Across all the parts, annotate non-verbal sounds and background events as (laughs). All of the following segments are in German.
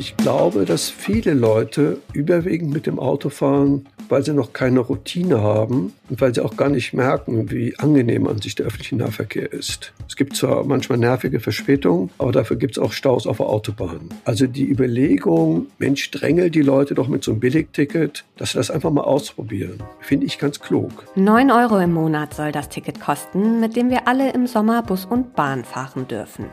ich glaube, dass viele Leute überwiegend mit dem Auto fahren, weil sie noch keine Routine haben und weil sie auch gar nicht merken, wie angenehm an sich der öffentliche Nahverkehr ist. Es gibt zwar manchmal nervige Verspätungen, aber dafür gibt es auch Staus auf der Autobahn. Also die Überlegung, Mensch, drängel die Leute doch mit so einem Billigticket, dass sie das einfach mal ausprobieren, finde ich ganz klug. 9 Euro im Monat soll das Ticket kosten, mit dem wir alle im Sommer Bus und Bahn fahren dürfen.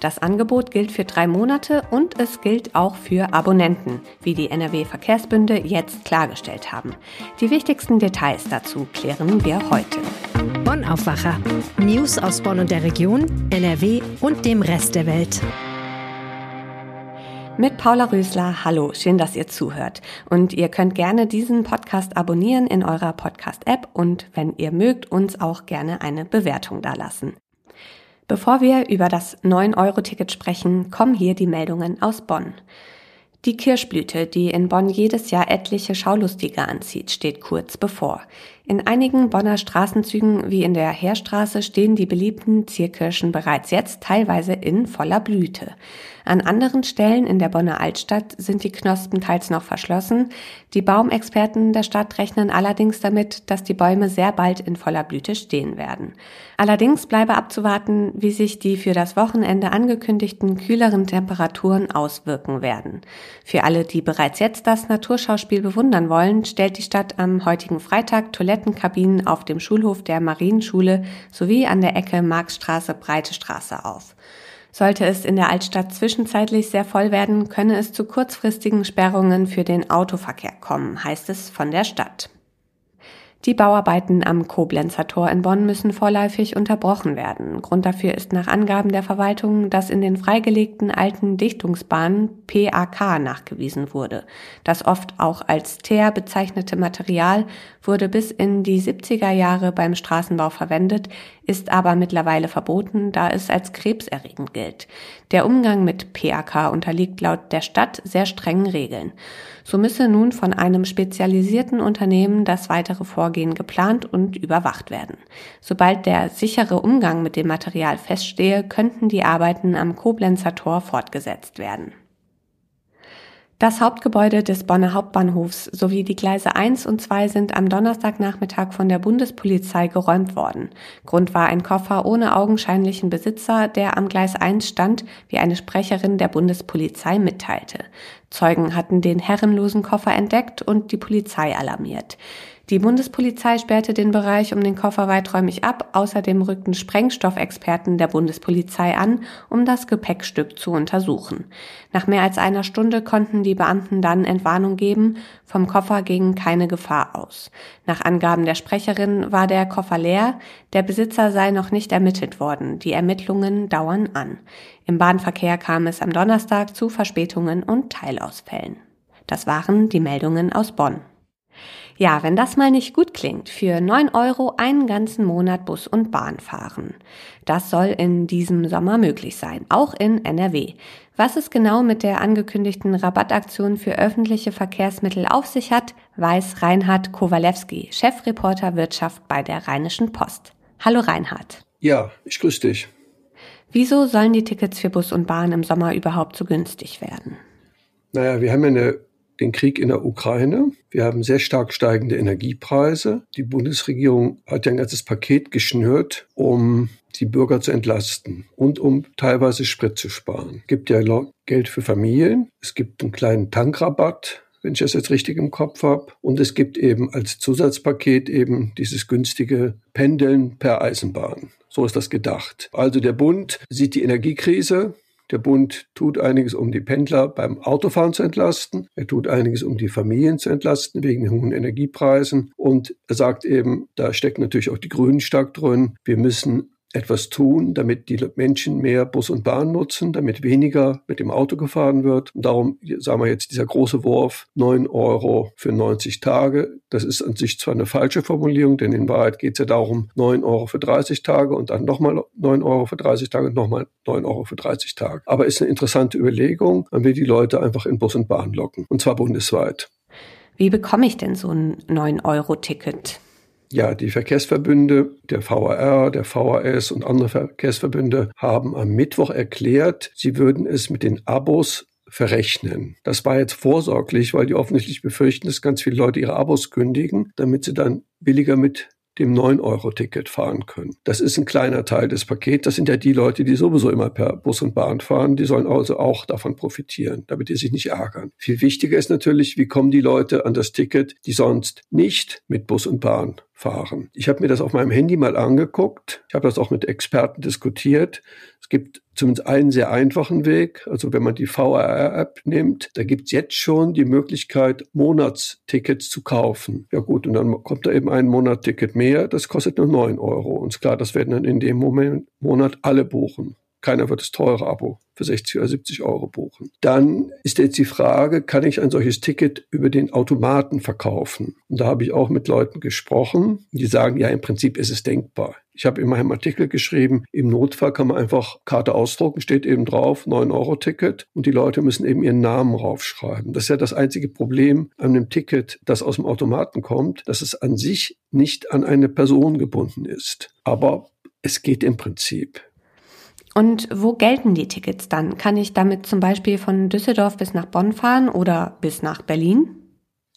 Das Angebot gilt für drei Monate und es gilt auch für Abonnenten, wie die NRW-Verkehrsbünde jetzt klargestellt haben. Die wichtigsten Details dazu klären wir heute. Bonn Aufwacher. News aus Bonn und der Region, NRW und dem Rest der Welt. Mit Paula Rösler, hallo, schön, dass ihr zuhört. Und ihr könnt gerne diesen Podcast abonnieren in eurer Podcast-App und wenn ihr mögt, uns auch gerne eine Bewertung dalassen. Bevor wir über das 9-Euro-Ticket sprechen, kommen hier die Meldungen aus Bonn. Die Kirschblüte, die in Bonn jedes Jahr etliche Schaulustige anzieht, steht kurz bevor. In einigen Bonner Straßenzügen wie in der Heerstraße stehen die beliebten Zierkirschen bereits jetzt teilweise in voller Blüte. An anderen Stellen in der Bonner Altstadt sind die Knospen teils noch verschlossen. Die Baumexperten der Stadt rechnen allerdings damit, dass die Bäume sehr bald in voller Blüte stehen werden. Allerdings bleibe abzuwarten, wie sich die für das Wochenende angekündigten kühleren Temperaturen auswirken werden. Für alle, die bereits jetzt das Naturschauspiel bewundern wollen, stellt die Stadt am heutigen Freitag Toilettenkabinen auf dem Schulhof der Marienschule sowie an der Ecke Marxstraße Breite Straße auf. Sollte es in der Altstadt zwischenzeitlich sehr voll werden, könne es zu kurzfristigen Sperrungen für den Autoverkehr kommen, heißt es von der Stadt. Die Bauarbeiten am Koblenzer Tor in Bonn müssen vorläufig unterbrochen werden. Grund dafür ist nach Angaben der Verwaltung, dass in den freigelegten alten Dichtungsbahnen PAK nachgewiesen wurde. Das oft auch als Teer bezeichnete Material wurde bis in die 70er Jahre beim Straßenbau verwendet, ist aber mittlerweile verboten, da es als krebserregend gilt. Der Umgang mit PAK unterliegt laut der Stadt sehr strengen Regeln. So müsse nun von einem spezialisierten Unternehmen das weitere Vorgehen geplant und überwacht werden. Sobald der sichere Umgang mit dem Material feststehe, könnten die Arbeiten am Koblenzer Tor fortgesetzt werden. Das Hauptgebäude des Bonner Hauptbahnhofs sowie die Gleise 1 und 2 sind am Donnerstagnachmittag von der Bundespolizei geräumt worden. Grund war ein Koffer ohne augenscheinlichen Besitzer, der am Gleis 1 stand, wie eine Sprecherin der Bundespolizei mitteilte. Zeugen hatten den herrenlosen Koffer entdeckt und die Polizei alarmiert. Die Bundespolizei sperrte den Bereich um den Koffer weiträumig ab. Außerdem rückten Sprengstoffexperten der Bundespolizei an, um das Gepäckstück zu untersuchen. Nach mehr als einer Stunde konnten die Beamten dann Entwarnung geben. Vom Koffer ging keine Gefahr aus. Nach Angaben der Sprecherin war der Koffer leer. Der Besitzer sei noch nicht ermittelt worden. Die Ermittlungen dauern an. Im Bahnverkehr kam es am Donnerstag zu Verspätungen und Teilausfällen. Das waren die Meldungen aus Bonn. Ja, wenn das mal nicht gut klingt, für neun Euro einen ganzen Monat Bus und Bahn fahren. Das soll in diesem Sommer möglich sein, auch in NRW. Was es genau mit der angekündigten Rabattaktion für öffentliche Verkehrsmittel auf sich hat, weiß Reinhard Kowalewski, Chefreporter Wirtschaft bei der Rheinischen Post. Hallo Reinhard. Ja, ich grüße dich. Wieso sollen die Tickets für Bus und Bahn im Sommer überhaupt so günstig werden? Naja, wir haben ja eine den Krieg in der Ukraine. Wir haben sehr stark steigende Energiepreise. Die Bundesregierung hat ja ein ganzes Paket geschnürt, um die Bürger zu entlasten und um teilweise Sprit zu sparen. Es gibt ja Geld für Familien. Es gibt einen kleinen Tankrabatt wenn ich das jetzt richtig im Kopf habe. Und es gibt eben als Zusatzpaket eben dieses günstige Pendeln per Eisenbahn. So ist das gedacht. Also der Bund sieht die Energiekrise der Bund tut einiges, um die Pendler beim Autofahren zu entlasten. Er tut einiges, um die Familien zu entlasten wegen den hohen Energiepreisen. Und er sagt eben, da steckt natürlich auch die Grünen stark drin. Wir müssen etwas tun, damit die Menschen mehr Bus und Bahn nutzen, damit weniger mit dem Auto gefahren wird. Und darum sagen wir jetzt dieser große Wurf, 9 Euro für 90 Tage. Das ist an sich zwar eine falsche Formulierung, denn in Wahrheit geht es ja darum, 9 Euro für 30 Tage und dann nochmal 9 Euro für 30 Tage und nochmal 9 Euro für 30 Tage. Aber ist eine interessante Überlegung. Man will die Leute einfach in Bus und Bahn locken. Und zwar bundesweit. Wie bekomme ich denn so ein 9-Euro-Ticket? Ja, die Verkehrsverbünde, der VAR, der VAS und andere Verkehrsverbünde haben am Mittwoch erklärt, sie würden es mit den Abos verrechnen. Das war jetzt vorsorglich, weil die offensichtlich befürchten, dass ganz viele Leute ihre Abos kündigen, damit sie dann billiger mit dem 9-Euro-Ticket fahren können. Das ist ein kleiner Teil des Pakets. Das sind ja die Leute, die sowieso immer per Bus und Bahn fahren. Die sollen also auch davon profitieren, damit die sich nicht ärgern. Viel wichtiger ist natürlich, wie kommen die Leute an das Ticket, die sonst nicht mit Bus und Bahn fahren. Ich habe mir das auf meinem Handy mal angeguckt. Ich habe das auch mit Experten diskutiert. Es gibt zumindest einen sehr einfachen Weg. Also wenn man die VRR-App nimmt, da gibt es jetzt schon die Möglichkeit, Monatstickets zu kaufen. Ja gut, und dann kommt da eben ein Monatticket mehr. Das kostet nur 9 Euro. Und klar, das werden dann in dem Moment, Monat alle buchen. Keiner wird das teure Abo für 60 oder 70 Euro buchen. Dann ist jetzt die Frage, kann ich ein solches Ticket über den Automaten verkaufen? Und da habe ich auch mit Leuten gesprochen, die sagen, ja, im Prinzip ist es denkbar. Ich habe in meinem Artikel geschrieben, im Notfall kann man einfach Karte ausdrucken, steht eben drauf, 9-Euro-Ticket und die Leute müssen eben ihren Namen raufschreiben. Das ist ja das einzige Problem an einem Ticket, das aus dem Automaten kommt, dass es an sich nicht an eine Person gebunden ist. Aber es geht im Prinzip. Und wo gelten die Tickets dann? Kann ich damit zum Beispiel von Düsseldorf bis nach Bonn fahren oder bis nach Berlin?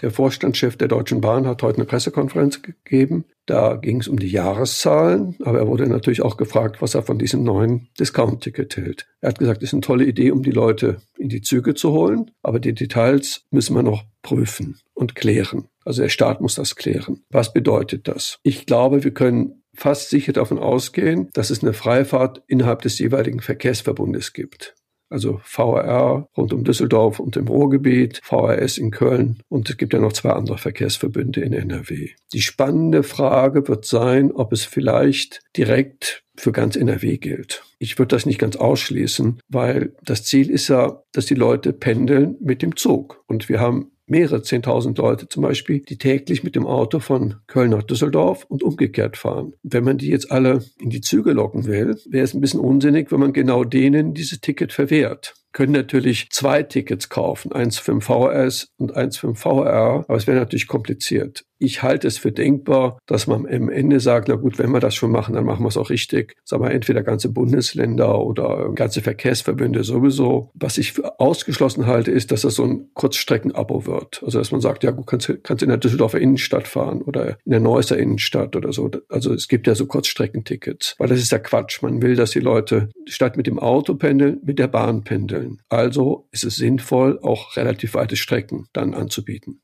Der Vorstandschef der Deutschen Bahn hat heute eine Pressekonferenz gegeben. Da ging es um die Jahreszahlen, aber er wurde natürlich auch gefragt, was er von diesem neuen Discount-Ticket hält. Er hat gesagt, es ist eine tolle Idee, um die Leute in die Züge zu holen, aber die Details müssen wir noch prüfen und klären. Also der Staat muss das klären. Was bedeutet das? Ich glaube, wir können fast sicher davon ausgehen, dass es eine Freifahrt innerhalb des jeweiligen Verkehrsverbundes gibt. Also VRR rund um Düsseldorf und im Ruhrgebiet, VRS in Köln und es gibt ja noch zwei andere Verkehrsverbünde in NRW. Die spannende Frage wird sein, ob es vielleicht direkt für ganz NRW gilt. Ich würde das nicht ganz ausschließen, weil das Ziel ist ja, dass die Leute pendeln mit dem Zug. Und wir haben mehrere zehntausend Leute zum Beispiel, die täglich mit dem Auto von Köln nach Düsseldorf und umgekehrt fahren. Wenn man die jetzt alle in die Züge locken will, wäre es ein bisschen unsinnig, wenn man genau denen dieses Ticket verwehrt können natürlich zwei Tickets kaufen, eins für den VRS und eins für den VR, aber es wäre natürlich kompliziert. Ich halte es für denkbar, dass man am Ende sagt, na gut, wenn wir das schon machen, dann machen wir es auch richtig. Sagen wir entweder ganze Bundesländer oder ganze Verkehrsverbünde sowieso. Was ich für ausgeschlossen halte, ist, dass das so ein Kurzstreckenabo wird. Also dass man sagt, ja gut, kannst, kannst in der Düsseldorfer Innenstadt fahren oder in der Neusser Innenstadt oder so. Also es gibt ja so Kurzstreckentickets, weil das ist ja Quatsch. Man will, dass die Leute statt mit dem Auto pendeln, mit der Bahn pendeln. Also ist es sinnvoll, auch relativ weite Strecken dann anzubieten.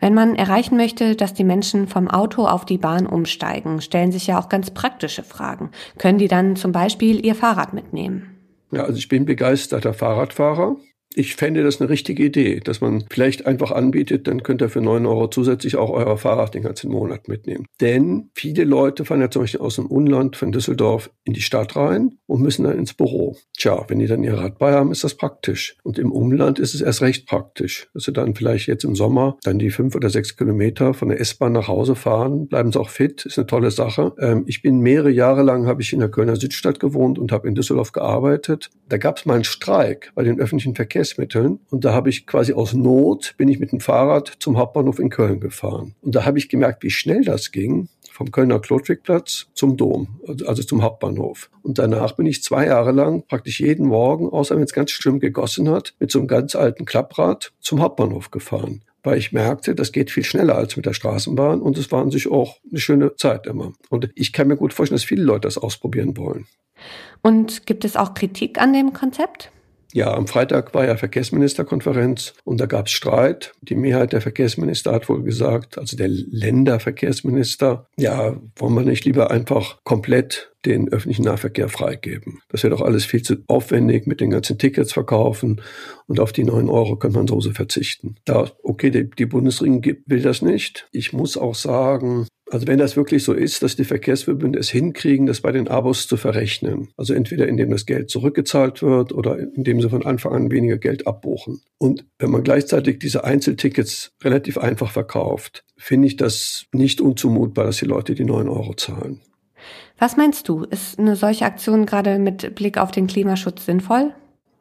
Wenn man erreichen möchte, dass die Menschen vom Auto auf die Bahn umsteigen, stellen sich ja auch ganz praktische Fragen. Können die dann zum Beispiel ihr Fahrrad mitnehmen? Ja, also ich bin begeisterter Fahrradfahrer ich fände das eine richtige Idee, dass man vielleicht einfach anbietet, dann könnt ihr für neun Euro zusätzlich auch euer Fahrrad den ganzen Monat mitnehmen. Denn viele Leute fahren ja zum Beispiel aus dem Unland von Düsseldorf in die Stadt rein und müssen dann ins Büro. Tja, wenn die dann ihr Rad bei haben, ist das praktisch. Und im Umland ist es erst recht praktisch, dass sie dann vielleicht jetzt im Sommer dann die fünf oder sechs Kilometer von der S-Bahn nach Hause fahren, bleiben sie auch fit, ist eine tolle Sache. Ähm, ich bin mehrere Jahre lang, habe ich in der Kölner Südstadt gewohnt und habe in Düsseldorf gearbeitet. Da gab es mal einen Streik bei den öffentlichen Verkehr Verkehrsmitteln. Und da habe ich quasi aus Not, bin ich mit dem Fahrrad zum Hauptbahnhof in Köln gefahren. Und da habe ich gemerkt, wie schnell das ging vom Kölner Klotwigplatz zum Dom, also zum Hauptbahnhof. Und danach bin ich zwei Jahre lang praktisch jeden Morgen, außer wenn es ganz schlimm gegossen hat, mit so einem ganz alten Klapprad zum Hauptbahnhof gefahren. Weil ich merkte, das geht viel schneller als mit der Straßenbahn und es war an sich auch eine schöne Zeit immer. Und ich kann mir gut vorstellen, dass viele Leute das ausprobieren wollen. Und gibt es auch Kritik an dem Konzept? Ja, am Freitag war ja Verkehrsministerkonferenz und da gab es Streit. Die Mehrheit der Verkehrsminister hat wohl gesagt, also der Länderverkehrsminister, ja, wollen wir nicht lieber einfach komplett den öffentlichen Nahverkehr freigeben. Das wäre doch alles viel zu aufwendig mit den ganzen Tickets verkaufen und auf die neun Euro könnte man so verzichten. Da, okay, die, die Bundesregierung will das nicht. Ich muss auch sagen, also wenn das wirklich so ist, dass die Verkehrsverbünde es hinkriegen, das bei den Abos zu verrechnen, also entweder indem das Geld zurückgezahlt wird oder indem sie von Anfang an weniger Geld abbuchen. Und wenn man gleichzeitig diese Einzeltickets relativ einfach verkauft, finde ich das nicht unzumutbar, dass die Leute die neun Euro zahlen. Was meinst du? Ist eine solche Aktion gerade mit Blick auf den Klimaschutz sinnvoll?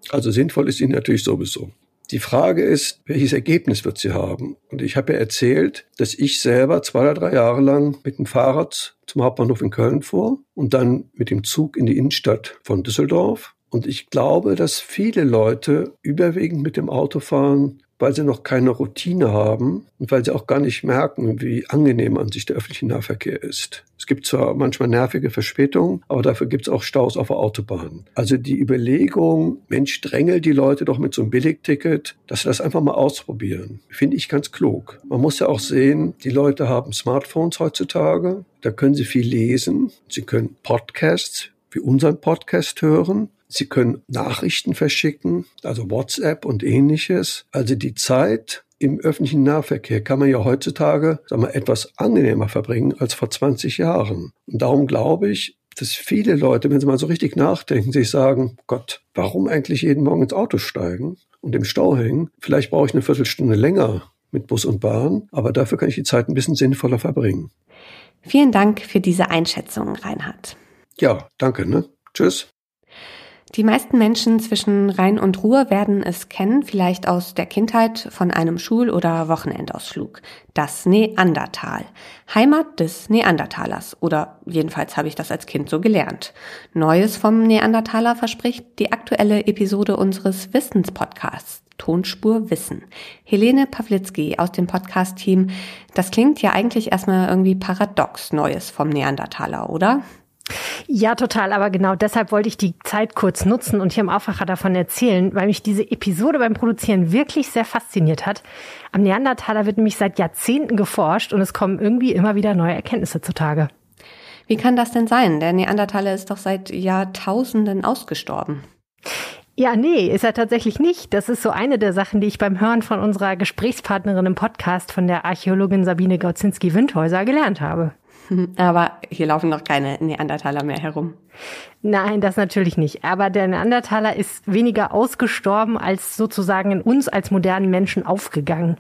Also sinnvoll ist sie natürlich sowieso. Die Frage ist, welches Ergebnis wird sie haben? Und ich habe ja erzählt, dass ich selber zwei oder drei Jahre lang mit dem Fahrrad zum Hauptbahnhof in Köln fuhr und dann mit dem Zug in die Innenstadt von Düsseldorf Und ich glaube, dass viele Leute überwiegend mit dem Auto fahren, weil sie noch keine Routine haben und weil sie auch gar nicht merken, wie angenehm an sich der öffentliche Nahverkehr ist. Es gibt zwar manchmal nervige Verspätungen, aber dafür gibt es auch Staus auf der Autobahn. Also die Überlegung, Mensch, drängel die Leute doch mit so einem Billigticket, dass sie das einfach mal ausprobieren, finde ich ganz klug. Man muss ja auch sehen, die Leute haben Smartphones heutzutage, da können sie viel lesen, sie können Podcasts wie unseren Podcast hören. Sie können Nachrichten verschicken, also WhatsApp und ähnliches. Also die Zeit im öffentlichen Nahverkehr kann man ja heutzutage sagen wir, etwas angenehmer verbringen als vor 20 Jahren. Und darum glaube ich, dass viele Leute, wenn sie mal so richtig nachdenken, sich sagen, Gott, warum eigentlich jeden Morgen ins Auto steigen und im Stau hängen? Vielleicht brauche ich eine Viertelstunde länger mit Bus und Bahn, aber dafür kann ich die Zeit ein bisschen sinnvoller verbringen. Vielen Dank für diese Einschätzung, Reinhard. Ja, danke. Ne? Tschüss. Die meisten Menschen zwischen Rhein und Ruhr werden es kennen, vielleicht aus der Kindheit von einem Schul- oder Wochenendausflug. Das Neandertal. Heimat des Neandertalers. Oder jedenfalls habe ich das als Kind so gelernt. Neues vom Neandertaler verspricht die aktuelle Episode unseres Wissenspodcasts. Tonspur Wissen. Helene Pawlitzki aus dem Podcast-Team. Das klingt ja eigentlich erstmal irgendwie paradox, Neues vom Neandertaler, oder? Ja, total. Aber genau deshalb wollte ich die Zeit kurz nutzen und hier im Aufwacher davon erzählen, weil mich diese Episode beim Produzieren wirklich sehr fasziniert hat. Am Neandertaler wird nämlich seit Jahrzehnten geforscht und es kommen irgendwie immer wieder neue Erkenntnisse zutage. Wie kann das denn sein? Der Neandertaler ist doch seit Jahrtausenden ausgestorben. Ja, nee, ist er tatsächlich nicht. Das ist so eine der Sachen, die ich beim Hören von unserer Gesprächspartnerin im Podcast von der Archäologin Sabine Gaudzinski-Windhäuser gelernt habe. (laughs) Aber hier laufen noch keine Neandertaler mehr herum. Nein, das natürlich nicht. Aber der Neandertaler ist weniger ausgestorben als sozusagen in uns als modernen Menschen aufgegangen.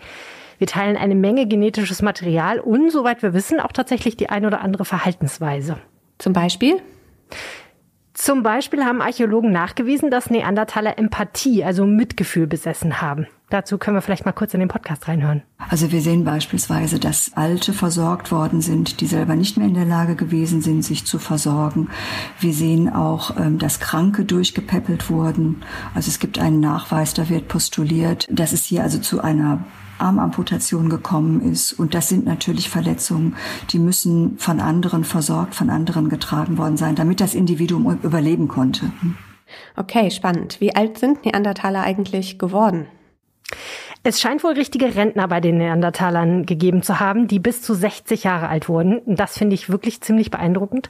Wir teilen eine Menge genetisches Material und, soweit wir wissen, auch tatsächlich die ein oder andere Verhaltensweise. Zum Beispiel? Zum Beispiel haben Archäologen nachgewiesen, dass Neandertaler Empathie, also Mitgefühl besessen haben. Dazu können wir vielleicht mal kurz in den Podcast reinhören. Also wir sehen beispielsweise, dass Alte versorgt worden sind, die selber nicht mehr in der Lage gewesen sind, sich zu versorgen. Wir sehen auch, ähm, dass Kranke durchgepäppelt wurden. Also es gibt einen Nachweis, da wird postuliert, dass es hier also zu einer Armamputation gekommen ist. Und das sind natürlich Verletzungen, die müssen von anderen versorgt, von anderen getragen worden sein, damit das Individuum überleben konnte. Okay, spannend. Wie alt sind Neandertaler eigentlich geworden? Es scheint wohl richtige Rentner bei den Neandertalern gegeben zu haben, die bis zu 60 Jahre alt wurden. Das finde ich wirklich ziemlich beeindruckend.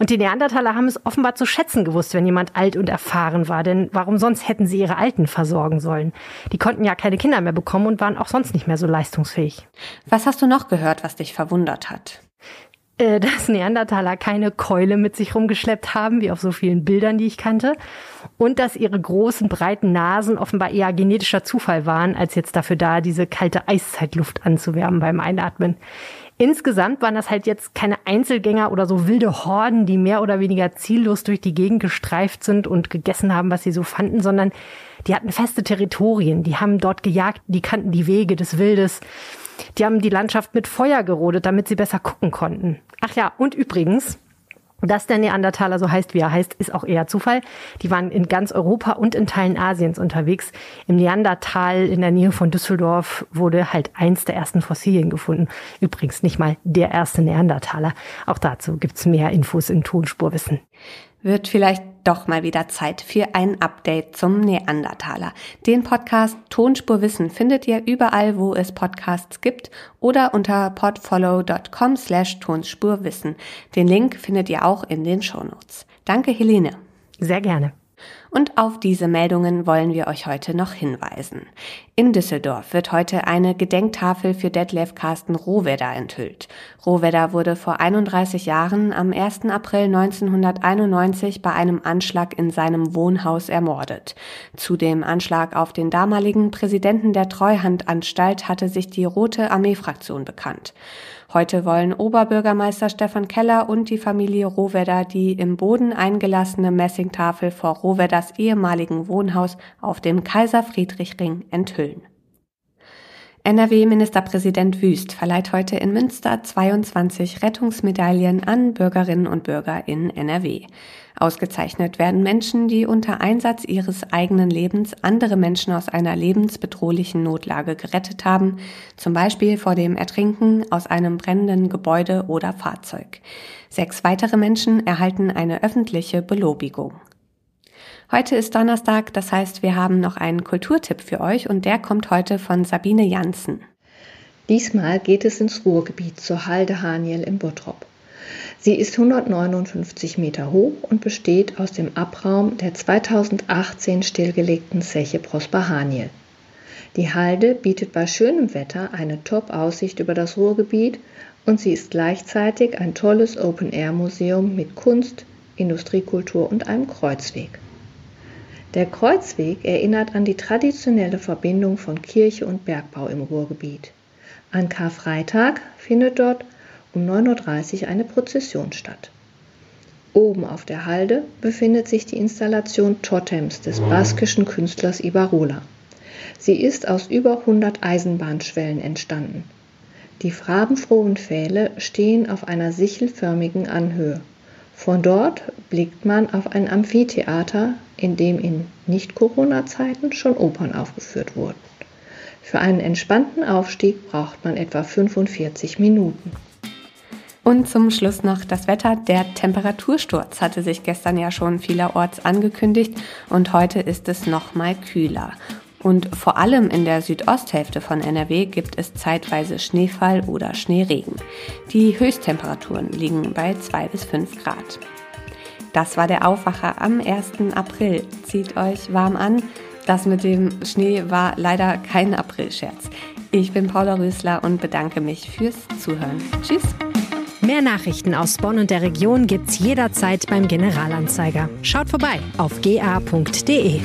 Und die Neandertaler haben es offenbar zu schätzen gewusst, wenn jemand alt und erfahren war. Denn warum sonst hätten sie ihre Alten versorgen sollen? Die konnten ja keine Kinder mehr bekommen und waren auch sonst nicht mehr so leistungsfähig. Was hast du noch gehört, was dich verwundert hat? Äh, dass Neandertaler keine Keule mit sich rumgeschleppt haben, wie auf so vielen Bildern, die ich kannte. Und dass ihre großen, breiten Nasen offenbar eher genetischer Zufall waren, als jetzt dafür da, diese kalte Eiszeitluft anzuwärmen beim Einatmen. Insgesamt waren das halt jetzt keine Einzelgänger oder so wilde Horden, die mehr oder weniger ziellos durch die Gegend gestreift sind und gegessen haben, was sie so fanden, sondern die hatten feste Territorien, die haben dort gejagt, die kannten die Wege des Wildes. Die haben die Landschaft mit Feuer gerodet, damit sie besser gucken konnten. Ach ja, und übrigens, dass der Neandertaler so heißt, wie er heißt, ist auch eher Zufall. Die waren in ganz Europa und in Teilen Asiens unterwegs. Im Neandertal in der Nähe von Düsseldorf wurde halt eins der ersten Fossilien gefunden. Übrigens nicht mal der erste Neandertaler. Auch dazu gibt's mehr Infos in Tonspurwissen. Wird vielleicht doch mal wieder Zeit für ein Update zum Neandertaler. Den Podcast Tonspur Wissen findet ihr überall, wo es Podcasts gibt oder unter podfollow.com slash Tonspurwissen. Den Link findet ihr auch in den Shownotes. Danke, Helene. Sehr gerne. Und auf diese Meldungen wollen wir euch heute noch hinweisen. In Düsseldorf wird heute eine Gedenktafel für Detlef Carsten Rohwedder enthüllt. Rohwedder wurde vor 31 Jahren am 1. April 1991 bei einem Anschlag in seinem Wohnhaus ermordet. Zu dem Anschlag auf den damaligen Präsidenten der Treuhandanstalt hatte sich die Rote Armee-Fraktion bekannt. Heute wollen Oberbürgermeister Stefan Keller und die Familie Rohwedder die im Boden eingelassene Messingtafel vor Rohwedders ehemaligen Wohnhaus auf dem Kaiser Friedrich Ring enthüllen. NRW-Ministerpräsident Wüst verleiht heute in Münster 22 Rettungsmedaillen an Bürgerinnen und Bürger in NRW. Ausgezeichnet werden Menschen, die unter Einsatz ihres eigenen Lebens andere Menschen aus einer lebensbedrohlichen Notlage gerettet haben, zum Beispiel vor dem Ertrinken aus einem brennenden Gebäude oder Fahrzeug. Sechs weitere Menschen erhalten eine öffentliche Belobigung. Heute ist Donnerstag, das heißt, wir haben noch einen Kulturtipp für euch und der kommt heute von Sabine Janssen. Diesmal geht es ins Ruhrgebiet zur Halde Haniel in Bottrop. Sie ist 159 Meter hoch und besteht aus dem Abraum der 2018 stillgelegten Zeche Prosper Haniel. Die Halde bietet bei schönem Wetter eine Top-Aussicht über das Ruhrgebiet und sie ist gleichzeitig ein tolles Open-Air-Museum mit Kunst, Industriekultur und einem Kreuzweg. Der Kreuzweg erinnert an die traditionelle Verbindung von Kirche und Bergbau im Ruhrgebiet. An Karfreitag findet dort um 9.30 Uhr eine Prozession statt. Oben auf der Halde befindet sich die Installation Totems des baskischen Künstlers Ibarola. Sie ist aus über 100 Eisenbahnschwellen entstanden. Die farbenfrohen Pfähle stehen auf einer sichelförmigen Anhöhe. Von dort blickt man auf ein Amphitheater, in dem in Nicht-Corona-Zeiten schon Opern aufgeführt wurden. Für einen entspannten Aufstieg braucht man etwa 45 Minuten. Und zum Schluss noch das Wetter. Der Temperatursturz hatte sich gestern ja schon vielerorts angekündigt und heute ist es noch mal kühler. Und vor allem in der Südosthälfte von NRW gibt es zeitweise Schneefall oder Schneeregen. Die Höchsttemperaturen liegen bei 2 bis 5 Grad. Das war der Aufwacher am 1. April. Zieht euch warm an. Das mit dem Schnee war leider kein Aprilscherz. Ich bin Paula Rösler und bedanke mich fürs Zuhören. Tschüss! Mehr Nachrichten aus Bonn und der Region gibt's jederzeit beim Generalanzeiger. Schaut vorbei auf ga.de.